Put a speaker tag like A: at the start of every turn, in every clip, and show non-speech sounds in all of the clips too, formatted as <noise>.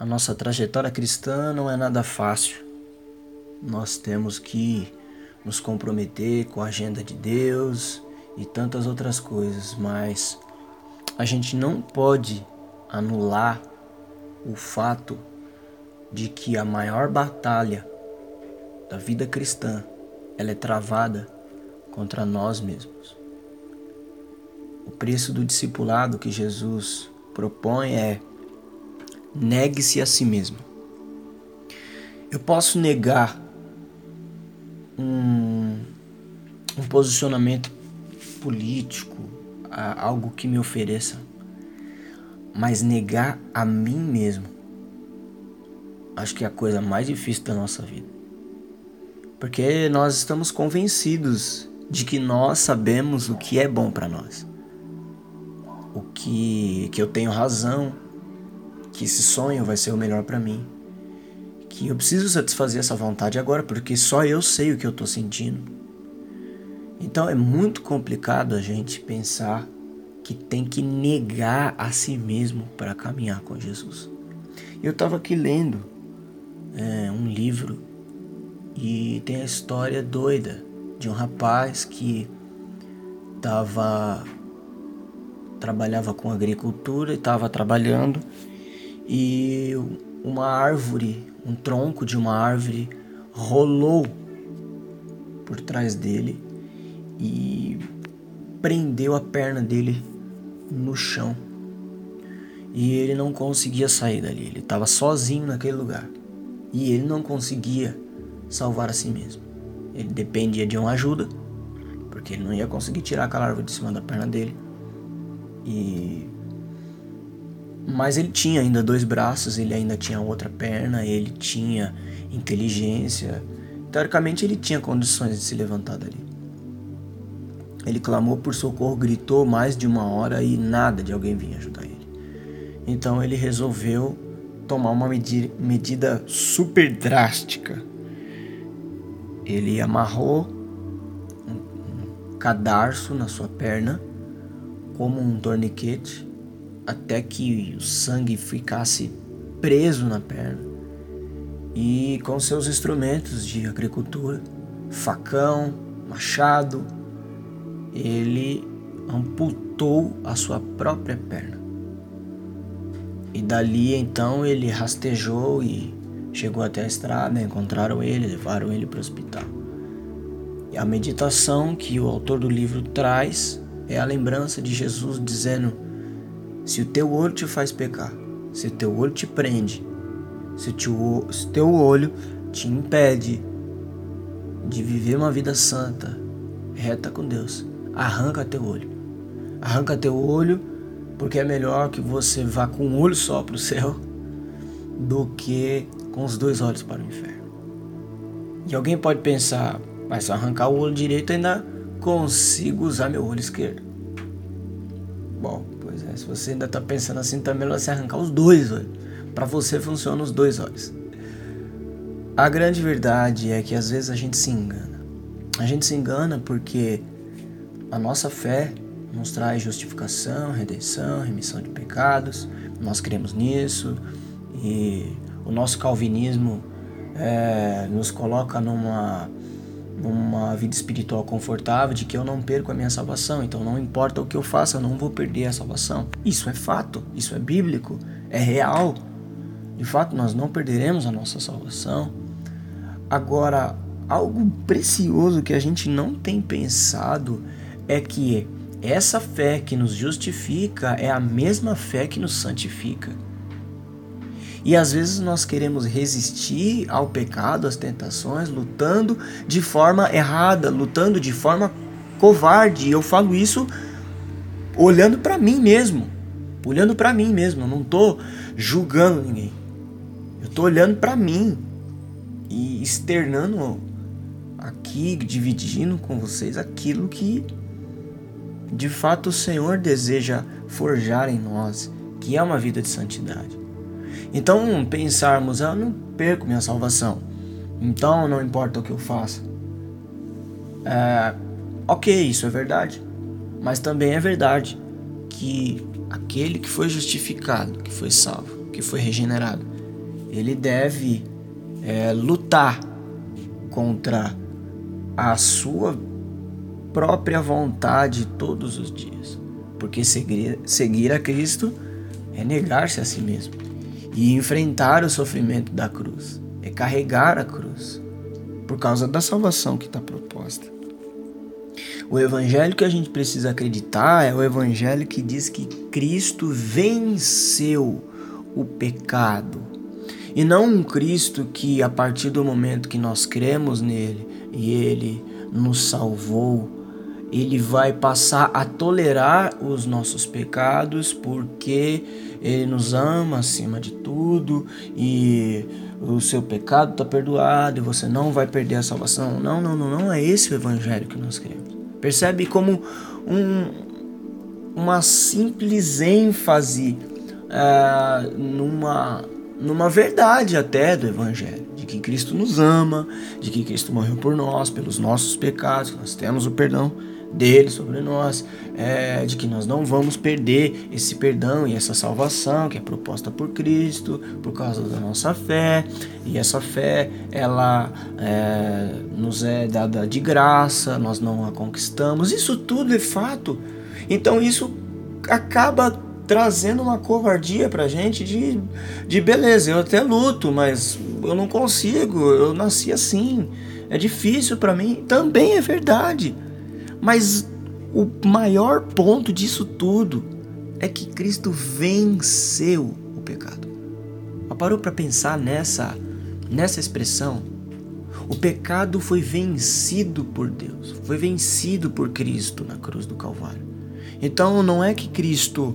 A: a nossa trajetória cristã não é nada fácil. Nós temos que nos comprometer com a agenda de Deus e tantas outras coisas, mas a gente não pode anular o fato de que a maior batalha da vida cristã ela é travada contra nós mesmos. O preço do discipulado que Jesus propõe é negue-se a si mesmo. Eu posso negar um, um posicionamento político, algo que me ofereça, mas negar a mim mesmo, acho que é a coisa mais difícil da nossa vida. Porque nós estamos convencidos de que nós sabemos o que é bom para nós. O que que eu tenho razão, que esse sonho vai ser o melhor para mim. Que eu preciso satisfazer essa vontade agora porque só eu sei o que eu tô sentindo. Então é muito complicado a gente pensar que tem que negar a si mesmo para caminhar com Jesus. Eu estava aqui lendo é, um livro e tem a história doida de um rapaz que tava trabalhava com agricultura e estava trabalhando e uma árvore, um tronco de uma árvore rolou por trás dele e prendeu a perna dele no chão. E ele não conseguia sair dali, ele estava sozinho naquele lugar. E ele não conseguia salvar a si mesmo. Ele dependia de uma ajuda, porque ele não ia conseguir tirar aquela árvore de cima da perna dele. E mas ele tinha ainda dois braços, ele ainda tinha outra perna, ele tinha inteligência. Teoricamente ele tinha condições de se levantar dali. Ele clamou por socorro, gritou mais de uma hora e nada de alguém vinha ajudar ele. Então ele resolveu tomar uma medi medida super drástica. Ele amarrou um cadarço na sua perna como um torniquete até que o sangue ficasse preso na perna. E com seus instrumentos de agricultura, facão, machado, ele amputou a sua própria perna. E dali então ele rastejou e chegou até a estrada, encontraram ele, levaram ele para o hospital. E a meditação que o autor do livro traz é a lembrança de Jesus dizendo: Se o teu olho te faz pecar, se o teu olho te prende, se o teu olho te impede de viver uma vida santa, reta com Deus, arranca teu olho. Arranca teu olho, porque é melhor que você vá com um olho só para o céu <laughs> do que com os dois olhos para o inferno. E alguém pode pensar, mas se arrancar o olho direito ainda consigo usar meu olho esquerdo. Bom, pois é, se você ainda está pensando assim, tá melhor você arrancar os dois olhos. Para você funcionam os dois olhos. A grande verdade é que às vezes a gente se engana. A gente se engana porque a nossa fé nos traz justificação, redenção, remissão de pecados. Nós cremos nisso e o nosso calvinismo é, nos coloca numa numa vida espiritual confortável de que eu não perco a minha salvação, então não importa o que eu faça, eu não vou perder a salvação. Isso é fato, isso é bíblico, é real. De fato, nós não perderemos a nossa salvação. Agora, algo precioso que a gente não tem pensado é que essa fé que nos justifica é a mesma fé que nos santifica. E às vezes nós queremos resistir ao pecado, às tentações, lutando de forma errada, lutando de forma covarde. E eu falo isso olhando para mim mesmo, olhando para mim mesmo. Eu não tô julgando ninguém. Eu tô olhando para mim e externando aqui, dividindo com vocês aquilo que de fato o Senhor deseja forjar em nós, que é uma vida de santidade. Então, pensarmos, ah, eu não perco minha salvação, então não importa o que eu faça. É, ok, isso é verdade, mas também é verdade que aquele que foi justificado, que foi salvo, que foi regenerado, ele deve é, lutar contra a sua própria vontade todos os dias. Porque seguir, seguir a Cristo é negar-se a si mesmo e enfrentar o sofrimento da cruz, é carregar a cruz por causa da salvação que está proposta. O evangelho que a gente precisa acreditar é o evangelho que diz que Cristo venceu o pecado. E não um Cristo que, a partir do momento que nós cremos nele e ele nos salvou, ele vai passar a tolerar os nossos pecados porque ele nos ama acima de tudo e o seu pecado está perdoado e você não vai perder a salvação. Não, não, não, não é esse o evangelho que nós queremos. Percebe como um, uma simples ênfase uh, numa, numa verdade até do evangelho, de que Cristo nos ama, de que Cristo morreu por nós, pelos nossos pecados, nós temos o perdão dele sobre nós, é, de que nós não vamos perder esse perdão e essa salvação que é proposta por Cristo por causa da nossa fé. E essa fé ela é, nos é dada de graça, nós não a conquistamos, isso tudo é fato. Então isso acaba trazendo uma covardia pra gente de, de beleza, eu até luto, mas eu não consigo, eu nasci assim, é difícil para mim, também é verdade. Mas o maior ponto disso tudo é que Cristo venceu o pecado. parou para pensar nessa nessa expressão? O pecado foi vencido por Deus, foi vencido por Cristo na cruz do Calvário. Então não é que Cristo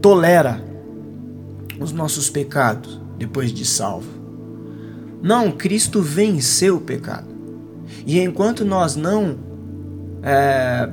A: tolera os nossos pecados depois de salvo. Não, Cristo venceu o pecado. E enquanto nós não é,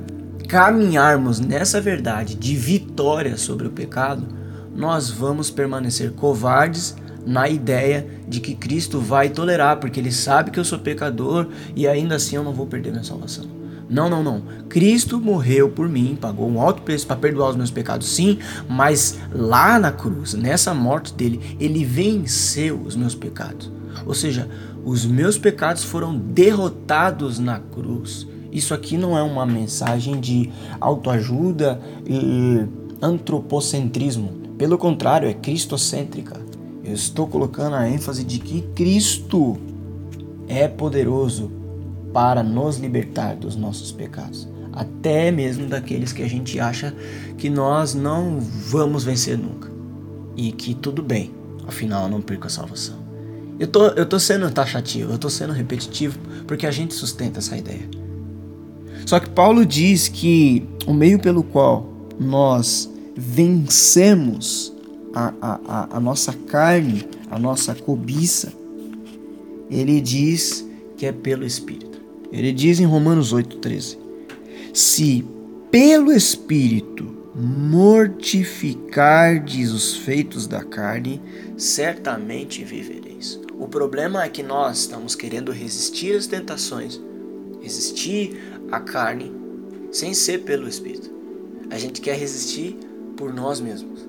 A: caminharmos nessa verdade de vitória sobre o pecado, nós vamos permanecer covardes na ideia de que Cristo vai tolerar, porque Ele sabe que eu sou pecador e ainda assim eu não vou perder minha salvação. Não, não, não. Cristo morreu por mim, pagou um alto preço para perdoar os meus pecados, sim, mas lá na cruz, nessa morte dele, ele venceu os meus pecados. Ou seja, os meus pecados foram derrotados na cruz. Isso aqui não é uma mensagem de autoajuda e antropocentrismo. Pelo contrário, é cristocêntrica. Eu estou colocando a ênfase de que Cristo é poderoso para nos libertar dos nossos pecados, até mesmo daqueles que a gente acha que nós não vamos vencer nunca e que tudo bem, afinal eu não perco a salvação. Eu tô, eu tô sendo taxativo, eu tô sendo repetitivo porque a gente sustenta essa ideia. Só que Paulo diz que o meio pelo qual nós vencemos a, a, a nossa carne, a nossa cobiça, ele diz que é pelo Espírito. Ele diz em Romanos 8,13: Se pelo Espírito mortificardes os feitos da carne, certamente vivereis. O problema é que nós estamos querendo resistir às tentações, resistir a carne sem ser pelo Espírito. A gente quer resistir por nós mesmos,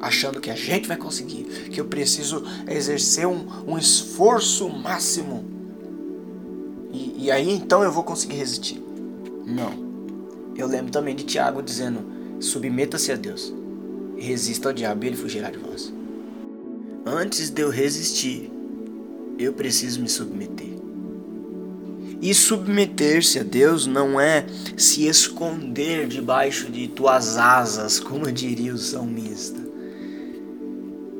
A: achando que a gente vai conseguir, que eu preciso exercer um, um esforço máximo. E, e aí então eu vou conseguir resistir. Não. Eu lembro também de Tiago dizendo: submeta-se a Deus, resista ao diabo e ele fugirá de vós. Antes de eu resistir, eu preciso me submeter. E submeter-se a Deus não é se esconder debaixo de tuas asas, como <laughs> diria o salmista.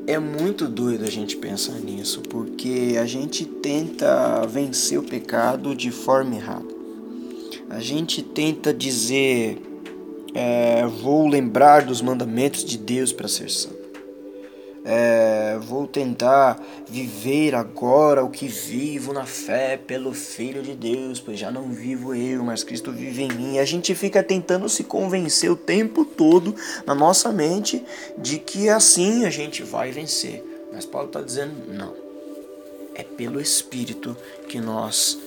A: É muito doido a gente pensar nisso, porque a gente tenta vencer o pecado de forma errada. A gente tenta dizer, é, vou lembrar dos mandamentos de Deus para ser santo é, vou tentar viver agora o que vivo na fé pelo Filho de Deus, pois já não vivo eu, mas Cristo vive em mim. A gente fica tentando se convencer o tempo todo na nossa mente de que assim a gente vai vencer. Mas Paulo está dizendo: não. É pelo Espírito que nós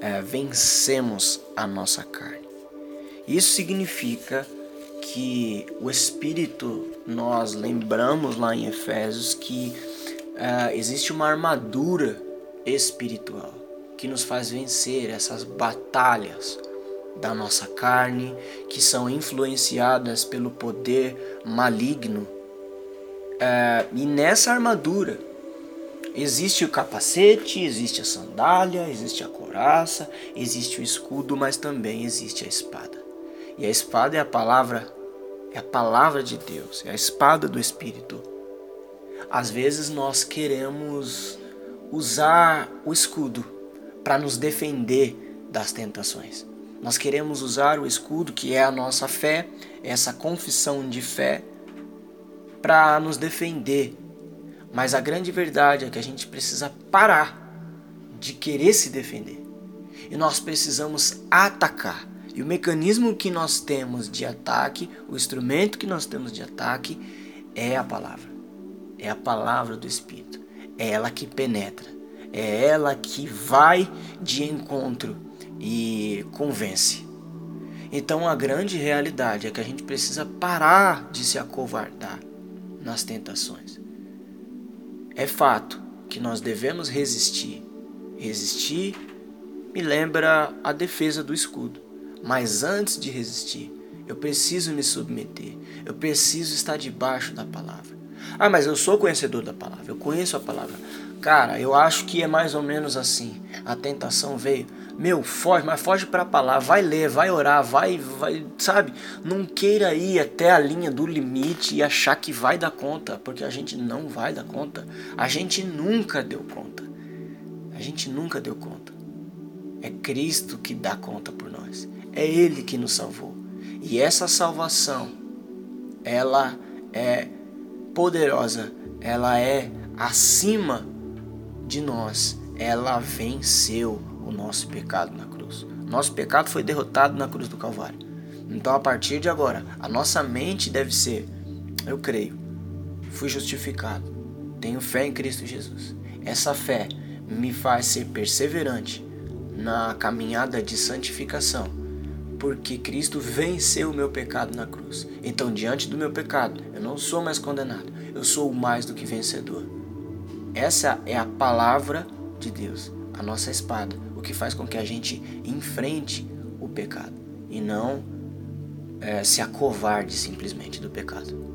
A: é, vencemos a nossa carne. Isso significa que o Espírito, nós lembramos lá em Efésios que uh, existe uma armadura espiritual que nos faz vencer essas batalhas da nossa carne, que são influenciadas pelo poder maligno. É, e nessa armadura existe o capacete, existe a sandália, existe a coraça, existe o escudo, mas também existe a espada. E a espada é a palavra, é a palavra de Deus, é a espada do Espírito. Às vezes nós queremos usar o escudo para nos defender das tentações. Nós queremos usar o escudo, que é a nossa fé, essa confissão de fé, para nos defender. Mas a grande verdade é que a gente precisa parar de querer se defender. E nós precisamos atacar. E o mecanismo que nós temos de ataque, o instrumento que nós temos de ataque, é a palavra. É a palavra do Espírito. É ela que penetra. É ela que vai de encontro e convence. Então a grande realidade é que a gente precisa parar de se acovardar nas tentações. É fato que nós devemos resistir. Resistir me lembra a defesa do escudo. Mas antes de resistir, eu preciso me submeter. Eu preciso estar debaixo da palavra. Ah, mas eu sou conhecedor da palavra. Eu conheço a palavra. Cara, eu acho que é mais ou menos assim. A tentação veio meu, foge, mas foge para a palavra, vai ler, vai orar, vai, vai, sabe? Não queira ir até a linha do limite e achar que vai dar conta, porque a gente não vai dar conta. A gente nunca deu conta. A gente nunca deu conta. É Cristo que dá conta por nós. É Ele que nos salvou. E essa salvação, ela é poderosa, ela é acima de nós. Ela venceu o nosso pecado na cruz. Nosso pecado foi derrotado na cruz do Calvário. Então, a partir de agora, a nossa mente deve ser: eu creio, fui justificado, tenho fé em Cristo Jesus. Essa fé me faz ser perseverante na caminhada de santificação, porque Cristo venceu o meu pecado na cruz. Então, diante do meu pecado, eu não sou mais condenado, eu sou mais do que vencedor. Essa é a palavra de Deus, a nossa espada, que faz com que a gente enfrente o pecado e não é, se acovarde simplesmente do pecado.